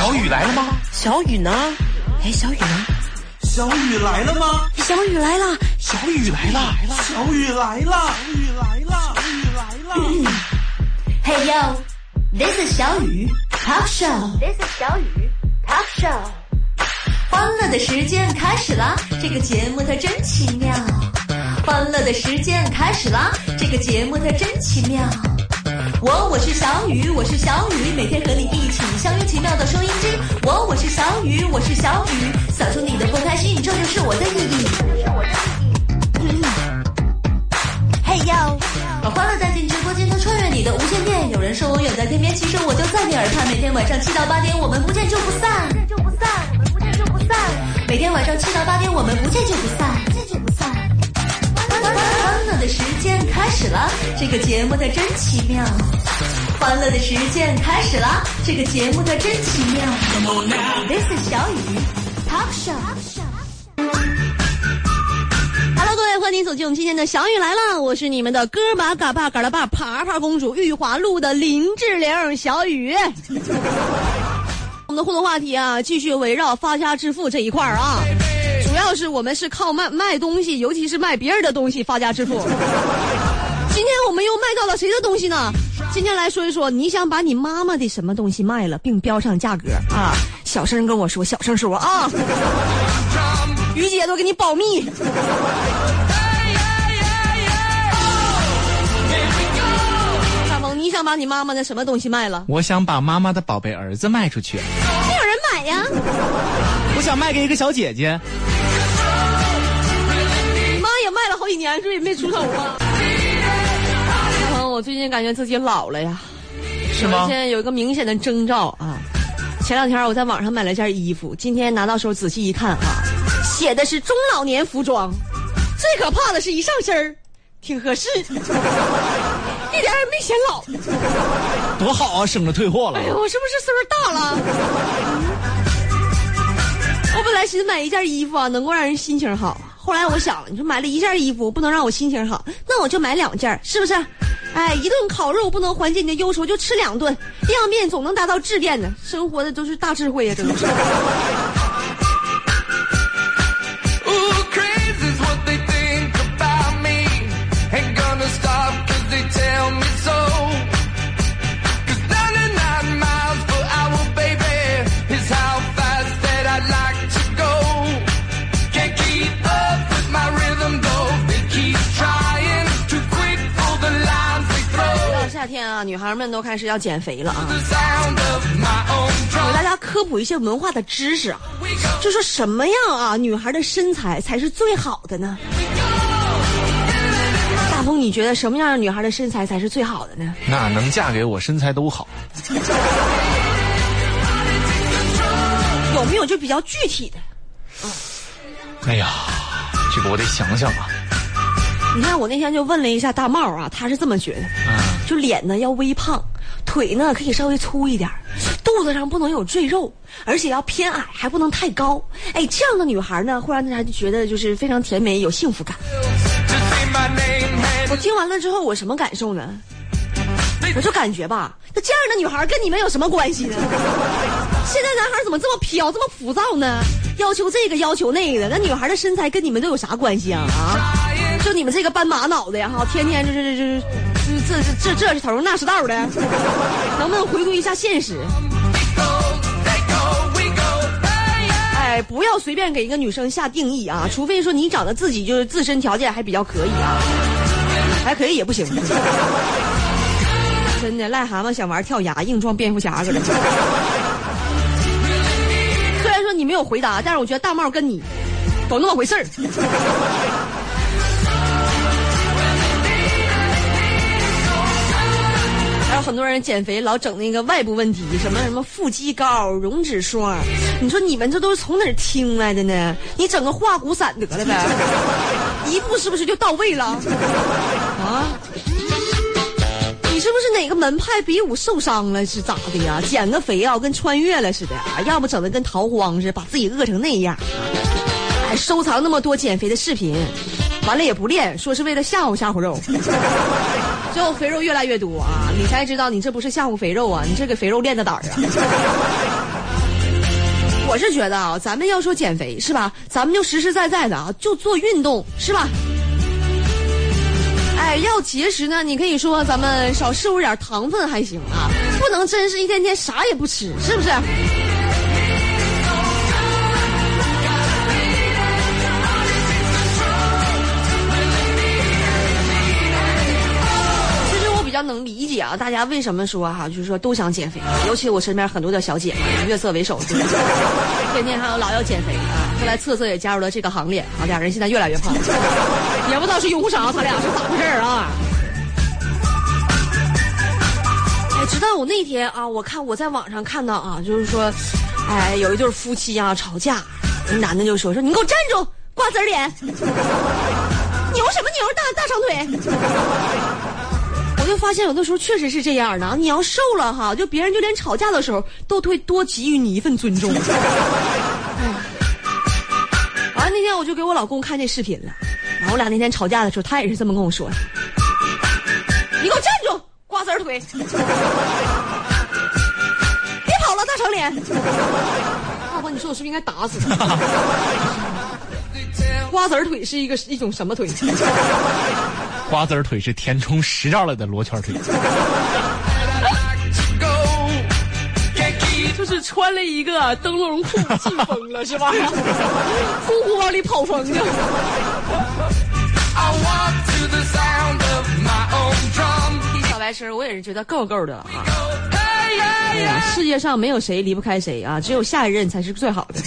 小雨来了吗？小雨呢？哎，小雨呢？小雨来了吗？小雨来了，小雨来了，小雨来了，小雨来了，小雨来了。Hey yo, this is 小雨 Talk Show. This is 小雨 Talk Show. 欢乐的时间开始啦！这个节目它真奇妙。欢乐的时间开始啦！这个节目它真奇妙。我我是小雨，我是小雨，每天和你一起相约奇妙的收音机。我我是小雨，我是小雨，扫出你的不开心，这就是我的意义。这就是我的意义嘿哟，把欢乐带进直播间，它穿越你的无线电。有人说我远在天边，其实我就在你耳畔。每天晚上七到八点，我们不见就不散，不见就不散，我们不见就不散。每天晚上七到八点，我们，不见就不散。欢乐的时间开始了，这个节目它真奇妙。欢乐的时间开始了，这个节目它真奇妙。This is 小雨 Talk Show。Hello，各位，欢迎走进我们今天的小雨来了，我是你们的哥巴嘎巴嘎拉巴爬爬公主玉华路的林志玲小雨。我们的互动话题啊，继续围绕发家致富这一块儿啊，主要是我们是靠卖卖东西，尤其是卖别人的东西发家致富。今天我们又卖到了谁的东西呢？今天来说一说，你想把你妈妈的什么东西卖了，并标上价格啊？小声跟我说，小声说啊。于姐都给你保密。大鹏，你想把你妈妈的什么东西卖了？我想把妈妈的宝贝儿子卖出去，没有人买呀。我想卖给一个小姐姐。年，这也没出手啊。我最近感觉自己老了呀。是吗现？在有一个明显的征兆啊。前两天我在网上买了件衣服，今天拿到手仔细一看啊，写的是中老年服装。最可怕的是一上身儿，挺合适，一点儿也没显老。多好啊，省着退货了哎。呀，我是不是岁数大了？我本来寻思买一件衣服啊，能够让人心情好。后来我想，你说买了一件衣服不能让我心情好，那我就买两件，是不是？哎，一顿烤肉不能缓解你的忧愁，就吃两顿；量变总能达到质变的。生活的都是大智慧呀、真的是。啊，女孩们都开始要减肥了啊。给大家科普一些文化的知识啊，就说什么样啊，女孩的身材才是最好的呢？大鹏，你觉得什么样的女孩的身材才是最好的呢？那能嫁给我，身材都好。有没有就比较具体的？哎呀，这个我得想想啊。你看我那天就问了一下大帽啊，他是这么觉得，嗯，就脸呢要微胖，腿呢可以稍微粗一点，肚子上不能有赘肉，而且要偏矮，还不能太高。哎，这样的女孩呢，会让大家就觉得就是非常甜美，有幸福感。我听完了之后，我什么感受呢？我就感觉吧，那这样的女孩跟你们有什么关系呢？现在男孩怎么这么飘，这么浮躁呢？要求这个要求那个的，那女孩的身材跟你们都有啥关系啊？啊，就你们这个斑马脑袋，哈，天天就是就是这这这这是头那是道的，能不能回归一下现实？哎，不要随便给一个女生下定义啊，除非说你长得自己就是自身条件还比较可以啊，还可以也不行。真的，癞蛤蟆想玩跳崖，硬撞蝙蝠侠似的。虽然说你没有回答，但是我觉得大帽跟你都那么回事儿。很多人减肥老整那个外部问题，什么什么腹肌膏、溶脂霜，你说你们这都是从哪儿听来的呢？你整个化骨散得了呗，一步是不是就到位了？啊？你是不是哪个门派比武受伤了是咋的呀？减个肥啊，跟穿越了似的啊，要不整的跟逃荒似的，把自己饿成那样啊！还收藏那么多减肥的视频，完了也不练，说是为了吓唬吓唬肉，最后肥肉越来越多啊！你才知道你这不是吓唬肥肉啊，你这给肥肉练的胆儿啊！我是觉得啊，咱们要说减肥是吧？咱们就实实在在的啊，就做运动是吧？哎，要节食呢，你可以说咱们少摄入点糖分还行啊，不能真是一天天啥也不吃，是不是？能理解啊，大家为什么说哈、就是说都想减肥，尤其我身边很多的小姐妹，以月色为首，天天还有老要减肥啊。后来策策也加入了这个行列啊，俩人现在越来越胖，也不知道是用啥，他俩是咋回事儿啊？哎，直到我那天啊，我看我在网上看到啊，就是说，哎，有一对夫妻啊吵架，那男的就说说你给我站住，瓜子脸，牛什么牛，大大长腿。就发现有的时候确实是这样的啊，你要瘦了哈，就别人就连吵架的时候都会多给予你一份尊重。完了那天我就给我老公看这视频了，然后我俩那天吵架的时候，他也是这么跟我说的：“你给我站住，瓜子儿腿，别跑了，大长脸。”大婆，你说我是不是应该打死他？瓜子儿腿是一个一种什么腿？瓜子儿腿是填充实照了的罗圈腿。就是穿了一个灯笼裤进风了是吧？呼呼往里跑风去。I walk to the sound of my own drum. 听小白声，我也是觉得够够的了啊！哎呀，世界上没有谁离不开谁啊，只有下一任才是最好的。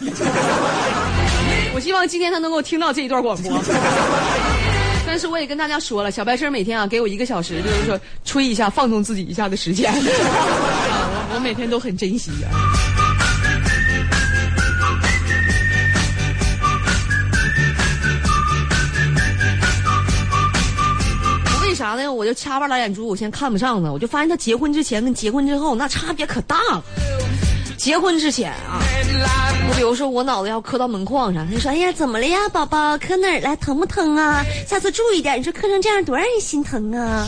我希望今天他能够听到这一段广播。但是我也跟大家说了，小白声每天啊给我一个小时，就是说吹一下、放纵自己一下的时间。啊我我每天都很珍惜啊。我为啥呢？我就掐巴拉眼珠，我先看不上他，我就发现他结婚之前跟结婚之后那差别可大了。结婚之前啊，我比如说我脑袋要磕到门框上，他说：“哎呀，怎么了呀，宝宝？磕哪儿了？疼不疼啊？下次注意点。你说磕成这样多让人心疼啊！”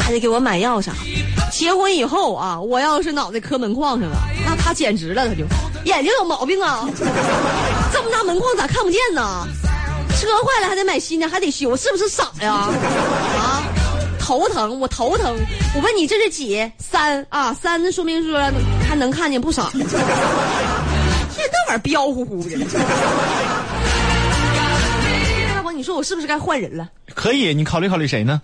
还得给我买药啥。结婚以后啊，我要是脑袋磕门框上了，那他简直了，他就眼睛有毛病啊！这么大门框咋看不见呢？车坏了还得买新的，还得修，是不是傻呀？啊！头疼，我头疼。我问你这是几？三啊，三，那说明说还能看见不少。一天到晚彪呼呼的。大伯，你说我是不是该换人了？可以，你考虑考虑谁呢？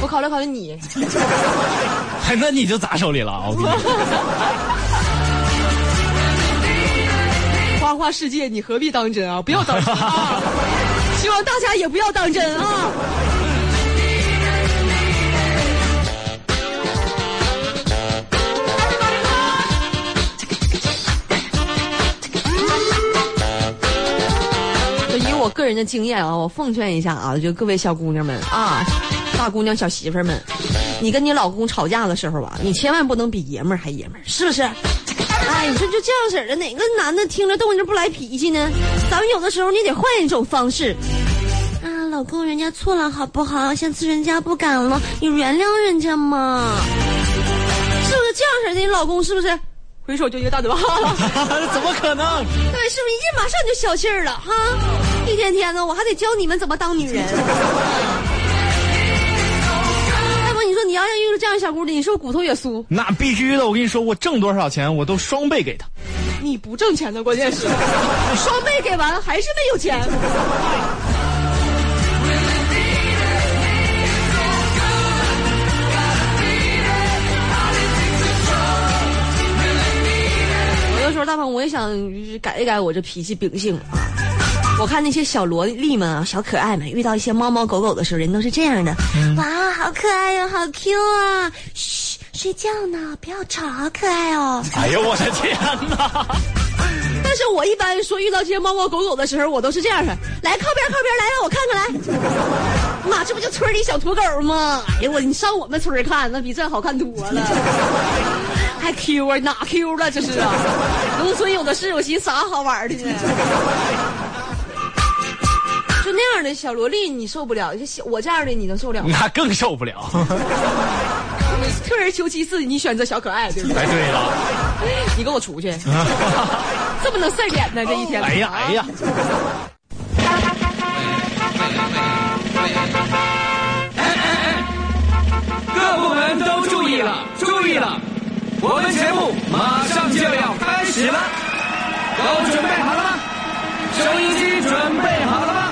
我考虑考虑你。哎，那你就砸手里了啊！花花世界，你何必当真啊？不要当真啊！希望大家也不要当真啊！我个人的经验啊，我奉劝一下啊，就各位小姑娘们啊，大姑娘、小媳妇儿们，你跟你老公吵架的时候啊，你千万不能比爷们儿还爷们儿，是不是？哎，你说就这样式儿的，哪个男的听着动静不来脾气呢？咱们有的时候你得换一种方式。啊，老公，人家错了好不好？下次人家不敢了，你原谅人家嘛。是不是这样式儿的？你老公是不是回手就一个大嘴巴？怎么可能？对，是不是一马上就消气儿了哈？一天天的，我还得教你们怎么当女人。大伯，你说你要是遇到这样的小姑娘，你是不是骨头也酥？那必须的！我跟你说，我挣多少钱，我都双倍给她。你不挣钱的，关键是双倍给完还是没有钱。有的时候，大鹏，我也想改一改我这脾气秉性啊。我看那些小萝莉们啊，小可爱们，遇到一些猫猫狗狗的时候，人都是这样的。哇，好可爱哟、好 Q 啊！嘘，睡觉呢，不要吵，好可爱哦。哎呦我的天哪！但是我一般说遇到这些猫猫狗狗的时候，我都是这样的，来靠边靠边，来让我看看来。妈，这不就村里小土狗吗？哎呦我，你上我们村儿看，那比这好看多了。还 Q 啊？哪 Q 了？这是啊！农村有的是，我寻思啥好玩的呢？就那样的小萝莉你受不了，我这样的你能受了吗？那更受不了。退而求其次，你选择小可爱，对不对？哎，对了，你给我出去，这么能晒脸呢？这一天，哎呀哎呀，各部门都注意了，注意了，我们节目马上就要开始了，都准备好了吗？收音机准备好了吗？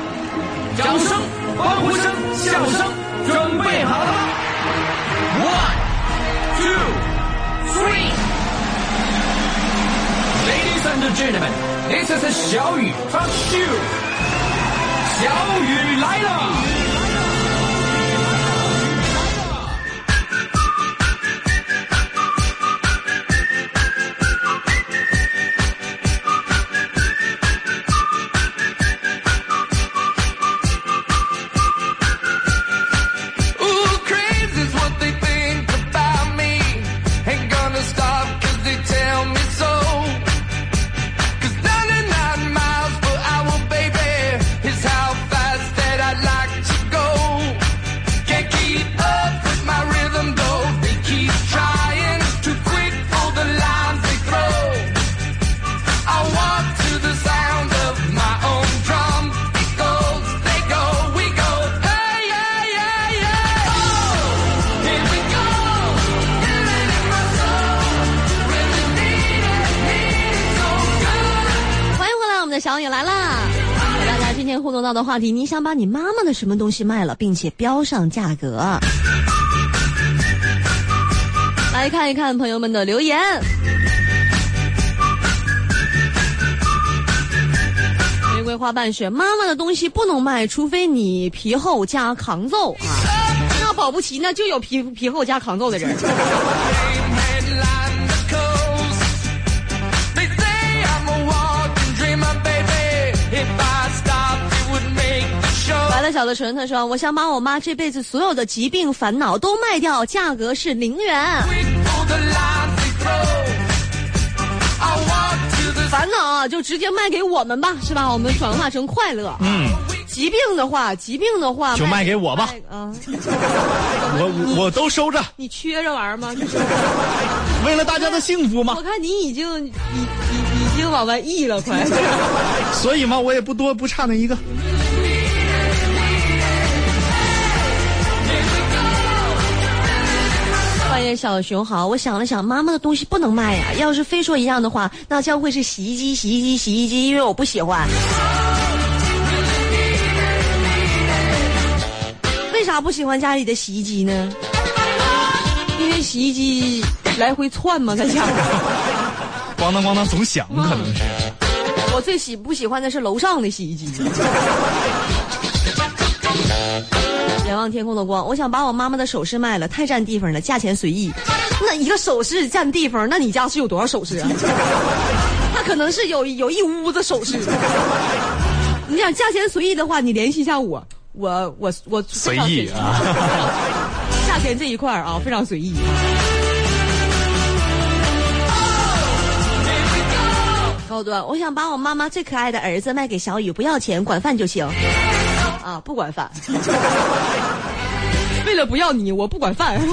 小雨发秀小雨来了！到的话题，你想把你妈妈的什么东西卖了，并且标上价格？来看一看朋友们的留言。玫瑰花瓣雪，妈妈的东西不能卖，除非你皮厚加抗揍啊！那保不齐呢，就有皮皮厚加抗揍的人。小的纯他说：“我想把我妈这辈子所有的疾病烦恼都卖掉，价格是零元。烦恼啊，就直接卖给我们吧，是吧？我们转化成快乐。嗯，疾病的话，疾病的话就卖给我吧我我都收着，你缺这玩意儿吗？为了大家的幸福嘛我，看你已经已已已经往外溢了，快。所以嘛，我也不多不差那一个。小熊好，我想了想，妈妈的东西不能卖呀。要是非说一样的话，那将会是洗衣机、洗衣机、洗衣机，因为我不喜欢。为啥不喜欢家里的洗衣机呢？因为洗衣机来回窜嘛，在家。咣当咣当总响，可能是。我最喜不喜欢的是楼上的洗衣机。仰望天空的光，我想把我妈妈的首饰卖了，太占地方了，价钱随意。那一个首饰占地方，那你家是有多少首饰啊？他可能是有有一屋子首饰。你想价钱随意的话，你联系一下我，我我我随意啊，价钱这一块儿啊，非常随意。高端，我想把我妈妈最可爱的儿子卖给小雨，不要钱，管饭就行。啊，不管饭。为了不要你，我不管饭。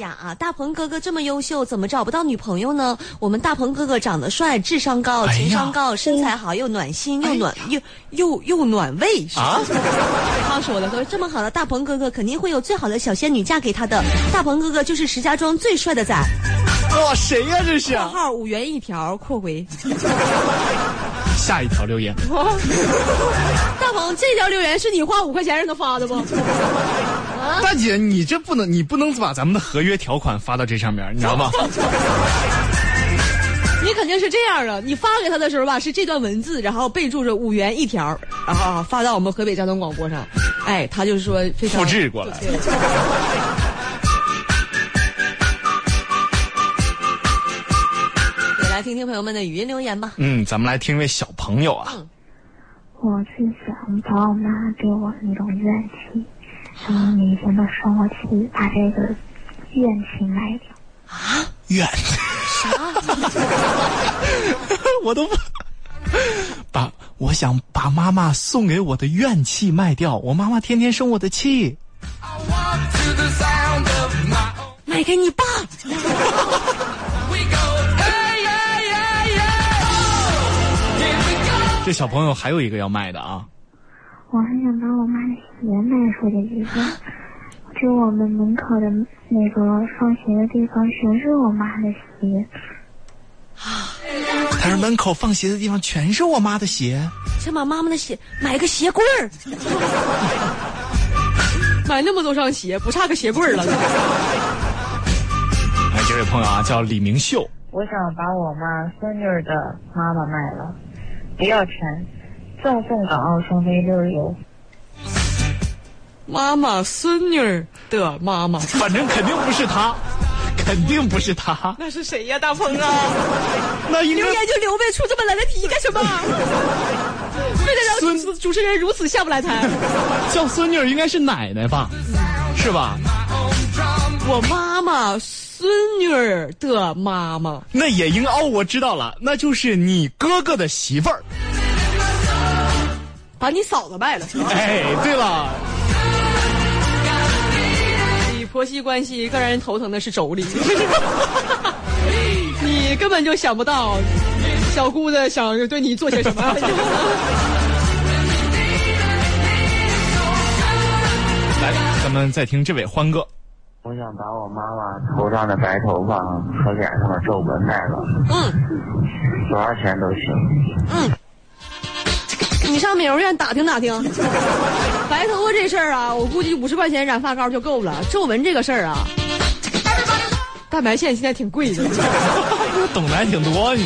雅雅啊，大鹏哥哥这么优秀，怎么找不到女朋友呢？我们大鹏哥哥长得帅，智商高，情商高，身材好，又暖心，又暖，又又又暖胃。啊，他说了，说这么好的大鹏哥哥，肯定会有最好的小仙女嫁给他的。大鹏哥哥就是石家庄最帅的仔。哇，谁呀、这是？括号五元一条，括回。下一条留言，大鹏，这条留言是你花五块钱让他发的不？大姐，你这不能，你不能把咱们的合约条款发到这上面，你知道吗？你肯定是这样的！你发给他的时候吧，是这段文字，然后备注着五元一条，然后啊发到我们河北交通广播上。哎，他就说非常复制过来听听朋友们的语音留言吧。嗯，咱们来听一位小朋友啊，我是想把我妈给我那种怨气，什么每天的生我气，把这个怨气卖掉。啊怨，我都不把我想把妈妈送给我的怨气卖掉，我妈妈天天生我的气买给你爸。这小朋友还有一个要卖的啊，我还想把我妈的鞋卖出去一个，就我们门口的那个放鞋的地方全是我妈的鞋。啊他说门口放鞋的地方全是我妈的鞋。先把妈妈的鞋买个鞋柜儿，买那么多双鞋，不差个鞋柜儿了。哎，这位朋友啊，叫李明秀，我想把我妈孙女儿的妈妈卖了，不要钱，赠送港澳双飞六日游。妈妈孙女儿的妈妈，反正肯定不是他，肯定不是他，那是谁呀？大鹏啊！那应该留言就留呗，出这么难的题干什么？为了让主主持人如此下不来台。叫孙女儿应该是奶奶吧，是吧？我妈妈孙女儿的妈妈，那也应哦，我知道了，那就是你哥哥的媳妇儿。把你嫂子卖了。哎，对了，你婆媳关系更让人头疼的是妯娌，你根本就想不到小姑子想对你做些什么。来，咱们再听这位欢哥。我想把我妈妈头上的白头发和脸上的皱纹卖了，嗯多少钱都行。嗯，你上美容院打听打听，白头发这事儿啊，我估计五十块钱染发膏就够了。皱纹这个事儿啊，蛋白线现在挺贵的，懂的还挺多，你。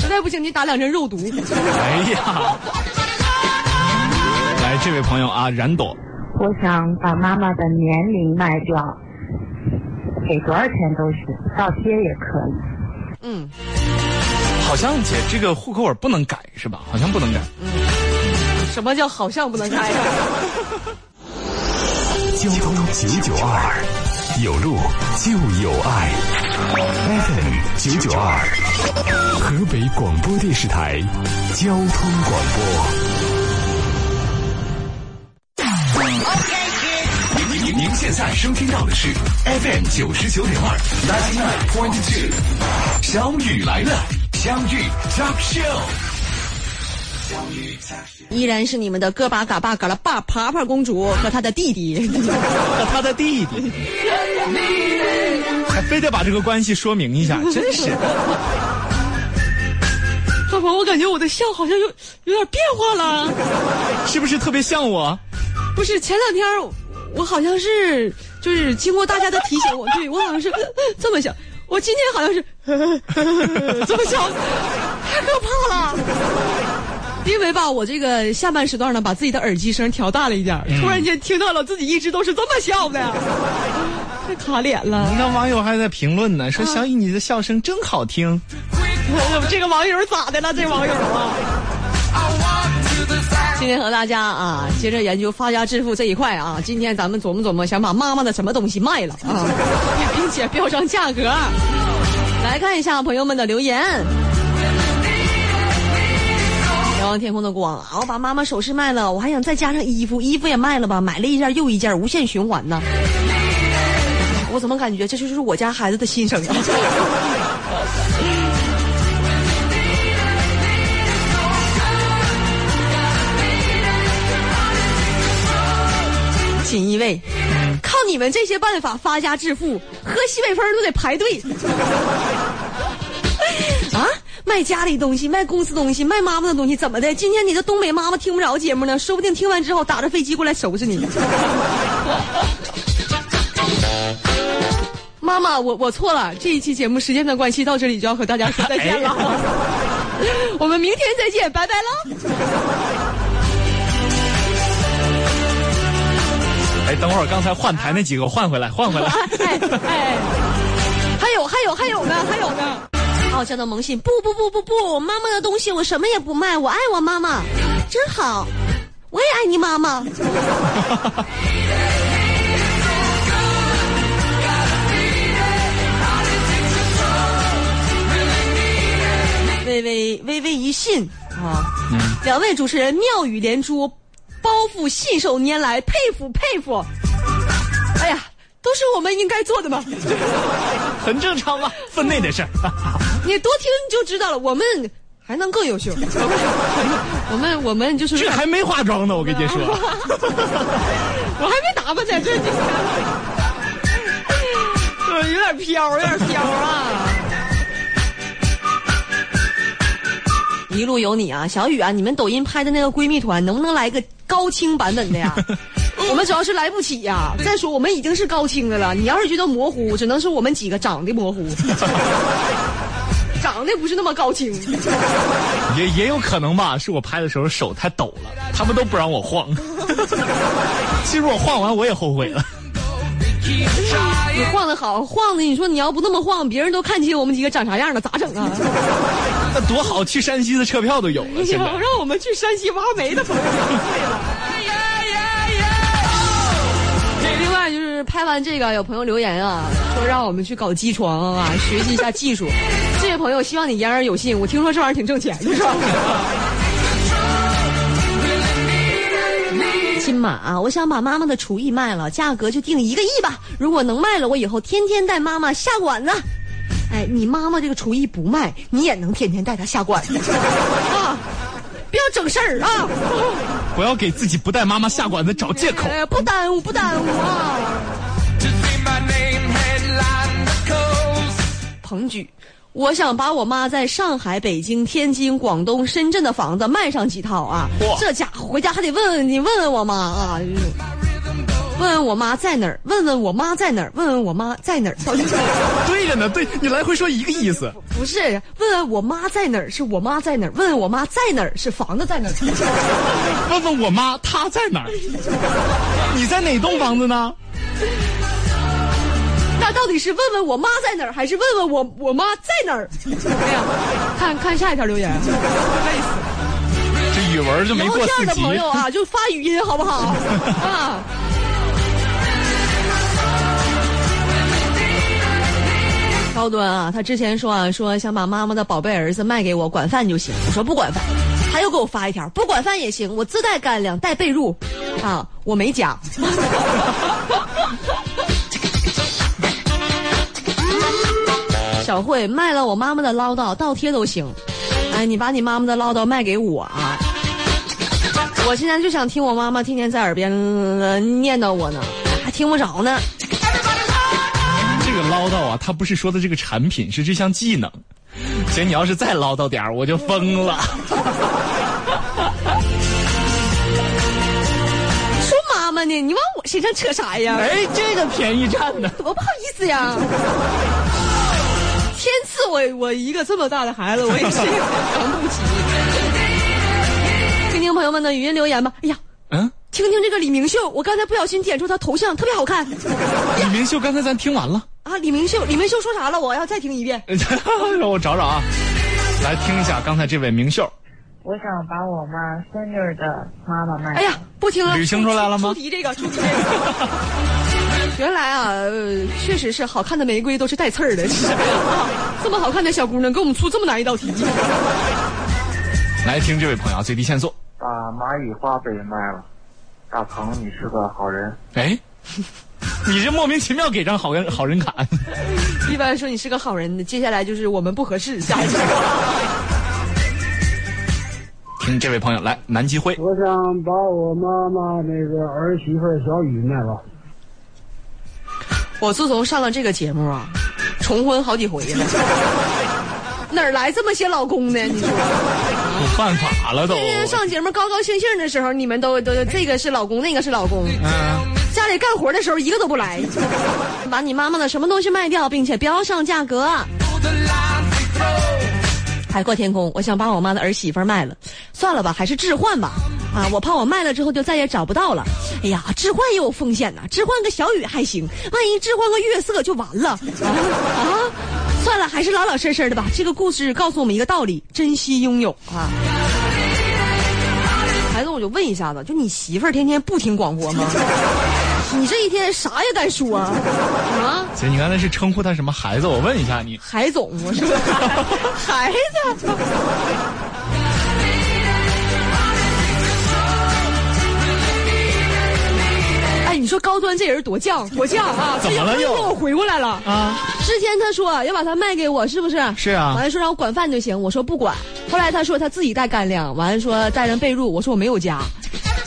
实在不行你打两针肉毒。哎呀，来，这位朋友啊，冉朵，我想把妈妈的年龄卖掉，给多少钱都行，倒贴也可以。嗯，好像姐这个户口本不能改是吧？好像不能改。嗯什么叫好像不能开呀？交通九九二，有路就有爱。FM 九九二，河北广播电视台交通广播。您现在收听到的是 FM 九十九点二，ninety nine point two，小雨来了，相遇 talk show。依然是你们的哥巴嘎巴嘎拉爸爬爬公主和她的弟弟，和他的弟弟，还非得把这个关系说明一下，真是。大鹏，我感觉我的笑好像有有点变化了。是不是特别像我？不是前两天我好像是就是经过大家的提醒，我对我好像是 这么想，我今天好像是 这么想，太可怕了。因为吧，我这个下半时段呢，把自己的耳机声调大了一点儿，突然间听到了自己一直都是这么笑的，太卡脸了。那网友还在评论呢，说小雨你的笑声真好听。这个网友咋的了？这网友啊！今天和大家啊，接着研究发家致富这一块啊。今天咱们琢磨琢磨，想把妈妈的什么东西卖了啊，并且标上价格。来看一下朋友们的留言。仰望天空的光啊！我把妈妈首饰卖了，我还想再加上衣服，衣服也卖了吧，买了一件又一件，无限循环呢。我怎么感觉这就是我家孩子的心声啊？锦衣卫，靠你们这些办法发家致富，喝西北风都得排队。啊，卖家里东西，卖公司东西，卖妈妈的东西，怎么的？今天你的东北妈妈听不着节目呢，说不定听完之后打着飞机过来收拾你。妈妈，我我错了，这一期节目时间的关系到这里就要和大家说再见了，我们明天再见，拜拜喽。哎，等会儿刚才换台那几个换回来，换回来。哎哎，还有还有还有呢，还有呢。傲娇的萌信，不不不不不，妈妈的东西我什么也不卖，我爱我妈妈，真好，我也爱你妈妈。微微微微一信啊，两位主持人妙语连珠，包袱信手拈来，佩服佩服。哎呀都是我们应该做的嘛。很正常嘛，分内的事儿。你多听你就知道了，我们还能更优秀。我们我们就是这还没化妆呢，我跟你说。我还没打扮呢，这有点飘，有点飘啊。一路有你啊，小雨啊，你们抖音拍的那个闺蜜团能不能来个高清版本的呀？我们主要是来不起呀、再说我们已经是高清的了，你要是觉得模糊，只能是我们几个长得模糊，长得不是那么高清。也也有可能吧，是我拍的时候手太抖了，他们都不让我晃。其实我晃完我也后悔了。你晃的好，晃的你说你要不那么晃，别人都看清我们几个长啥样了，咋整啊？那多好，去山西的车票都有了。现在要让我们去山西挖煤的朋友就对了。另外就是拍完这个，有朋友留言啊，说让我们去搞机床啊，学习一下技术。这位朋友，希望你言而有信。我听说这玩意儿挺挣钱的，是吧？亲妈啊，我想把妈妈的厨艺卖了，价格就定一个亿吧。如果能卖了，我以后天天带妈妈下馆子。哎，你妈妈这个厨艺不卖，你也能天天带她下馆子啊！不要整事儿啊！不要给自己不带妈妈下馆子找借口。呃，不耽误，不耽误啊.彭举，我想把我妈在上海、北京、天津、广东、深圳的房子卖上几套啊嚯！这家伙回家还得问问你，问问我妈啊，问问我妈在哪儿，问问我妈在哪儿，问问我妈在哪儿。对着呢，对你来回说一个意思。不是问问我妈在哪儿，是我妈在哪儿；问问我妈在哪儿，是房子在哪儿。问问我妈她在哪儿？你在哪栋房子呢？那到底是问问我妈在哪儿，还是问问我我妈在哪儿？哎呀，看看下一条留言，累死。这语文就没以后这样的过四级。朋友啊，就发语音好不好？啊。高端啊，他之前说啊，说想把妈妈的宝贝儿子卖给我，管饭就行。我说不管饭，他又给我发一条，不管饭也行，我自带干粮，带被褥，啊，我没加。小慧卖了我妈妈的唠叨，倒贴都行。哎，你把你妈妈的唠叨卖给我啊！我现在就想听我妈妈天天在耳边、呃念叨我呢，还听不着呢。这个唠叨啊，他不是说的这个产品，是这项技能。姐，你要是再唠叨点儿，我就疯了。说妈妈呢，你往我身上扯啥呀？哎，这个便宜占的。多不好意思呀！我 我一个这么大的孩子，我也是 扛不起。听听朋友们的语音留言吧。哎呀，嗯，听听这个李明秀，我刚才不小心点出他头像，特别好看李明秀刚才咱听完了，啊！李明秀，李明秀说啥了？我要再听一遍。让我找找啊，来听一下刚才这位明秀。我想把我妈孙女的妈妈卖。哎呀，不听了，捋清出来了吗出题这个，出题这个。原来啊，呃，确实是好看的玫瑰都是带刺儿的，这么好看的小姑娘给我们出这么难一道题。来听这位朋友啊最低限速。把蚂蚁花呗卖了。大鹏，你是个好人。哎，你这莫名其妙给张好人好人卡。一般说你是个好人，接下来就是我们不合适，下一个。听这位朋友来，南极辉。我想把我妈妈那个儿媳妇小雨卖了。我自从上了这个节目啊，重婚好几回了，哪儿来这么些老公呢？你说，我犯法了都。天天上节目高高兴兴的时候，你们都都这个是老公，那个是老公，嗯，家里干活的时候一个都不来，把你妈妈的什么东西卖掉，并且标上价格。海阔天空，我想把我妈的儿媳妇卖了，算了吧，还是置换吧。啊，我怕我卖了之后就再也找不到了。哎呀，置换也有风险呐、置换个小雨还行，万一置换个月色就完了啊啊！算了，还是老老实实的吧。这个故事告诉我们一个道理：珍惜拥有啊。孩子，我就问一下子，就你媳妇儿天天不听广播吗？你这一天啥也敢说啊？啊？姐，你刚才是称呼他什么孩子？我问一下你。海总，我说 孩子。哎，你说高端这人多犟多犟啊！怎么了又这给我回过来了啊！之前他说要把它卖给我，是不是？是啊完了说让我管饭就行，我说不管。后来他说他自己带干粮，完了说带人被褥，我说我没有家。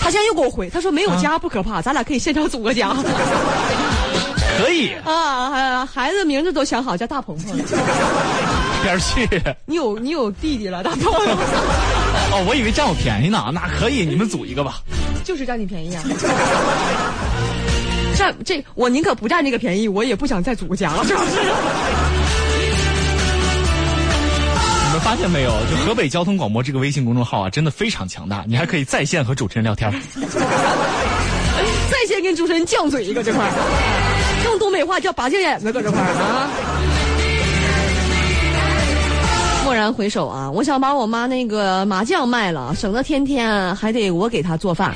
他现在又给我回，他说没有家不可怕，咱俩可以现场组个家。可以啊，孩子名字都想好，叫大鹏鹏。边儿去。你有你有弟弟了，大鹏。哦，我以为占我便宜呢，那可以，你们组一个吧。就是占你便宜啊！占这我宁可不占这个便宜，我也不想再组个家了，是不是？发现没有？就河北交通广播这个微信公众号啊，真的非常强大，你还可以在线和主持人聊天。在线跟主持人犟嘴一个这块儿，用东北话叫拔镜眼子搁这块儿啊。蓦然回首啊，我想把我妈那个麻将卖了，省得天天还得我给她做饭。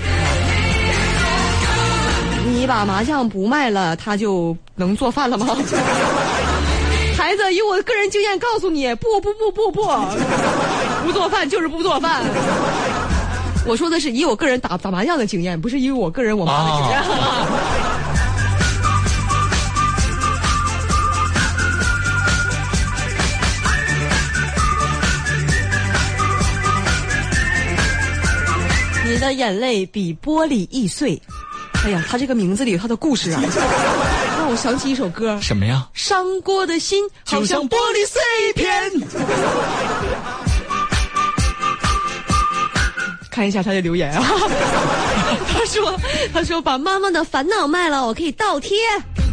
你把麻将不卖了，她就能做饭了吗？孩子，以我个人经验告诉你，不不不不不，不做饭就是不做饭。我说的是以我个人打打麻将的经验，不是以我个人我妈的经验。你的眼泪比玻璃易碎。哎呀，他这个名字里他的故事啊，让我想起一首歌。什么呀？伤过的心好像玻璃碎片。看一下他的留言啊，他说：“他说把妈妈的烦恼卖了，我可以倒贴，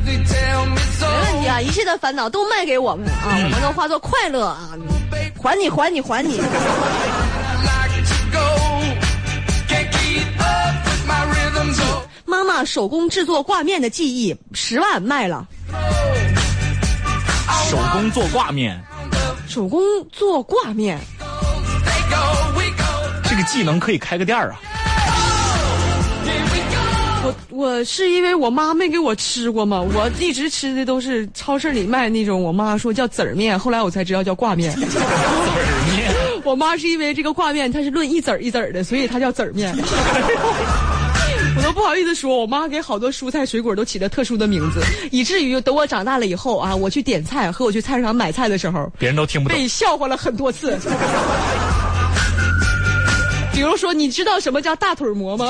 没问题啊，一切的烦恼都卖给我们啊，我们能化作快乐啊，还你还你还你。”妈妈手工制作挂面的技艺，十万卖了。手工做挂面，手工做挂面，这个技能可以开个店儿啊。我我是因为我妈没给我吃过嘛，我一直吃的都是超市里卖那种，我妈说叫籽儿面，后来我才知道叫挂面。籽儿面，我妈是因为这个挂面它是论一籽儿一籽儿的，所以它叫籽儿面。我都不好意思说，我妈给好多蔬菜水果都起了特殊的名字，以至于等我长大了以后啊，我去点菜和我去菜市场买菜的时候，别人都听不懂，被笑话了很多次。比如说，你知道什么叫大腿馍吗？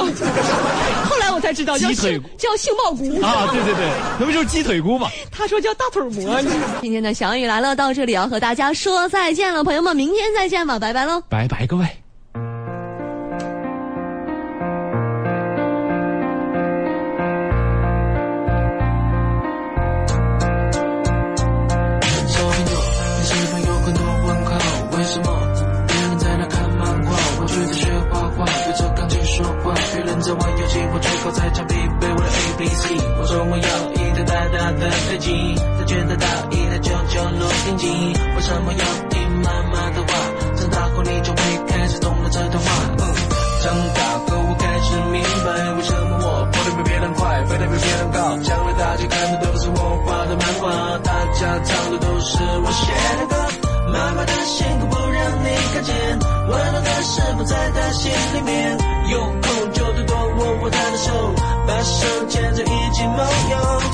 后来我才知道叫鸡腿叫杏鲍菇啊，对对对，那不就是鸡腿菇吗？他说叫大腿馍。今天的小雨来了，到这里要和大家说再见了，朋友们，明天再见吧，拜拜喽，拜拜各位。大的飞机，他觉得大一台九九洛定机。为什么要听妈妈的话？长大后你就会开始懂了这段话。嗯，长大后我开始明白，为什么我跑得比别人快，飞得比别人高。将来大家看的都是我画的漫画，大家唱的都是我写的歌。妈妈的辛苦不让你看见，温暖的事不在她心里面。有空就多多握握她的手，把手牵着一起梦游。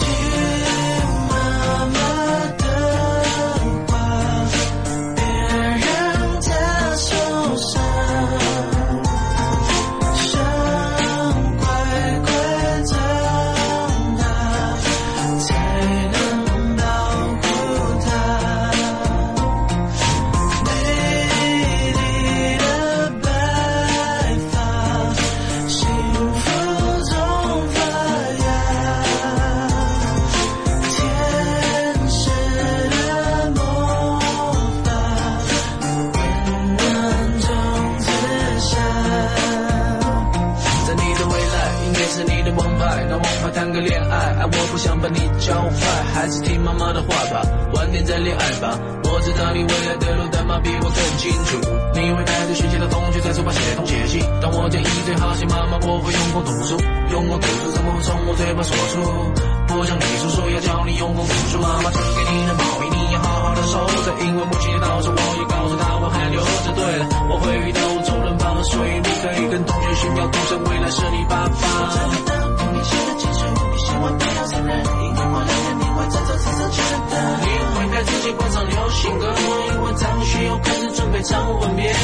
我知道你未来的路，但妈比我更清楚。你会带着学习的同学在书包写东写西。当我建议最好写妈妈，我会用功读书，用功读书怎么会从我嘴巴说出？不想你叔叔要教你用功读书，妈妈只给你的毛笔，你要好好的收着。因为母亲的倒车，我也告诉他我还留着。对了，我会遇到周人发，所以你可以跟同学炫耀，独生未来是你爸爸。我不要承认，一定过两你会再走，再走，真的。自己关上流行歌，因为张学友开始准备唱吻别。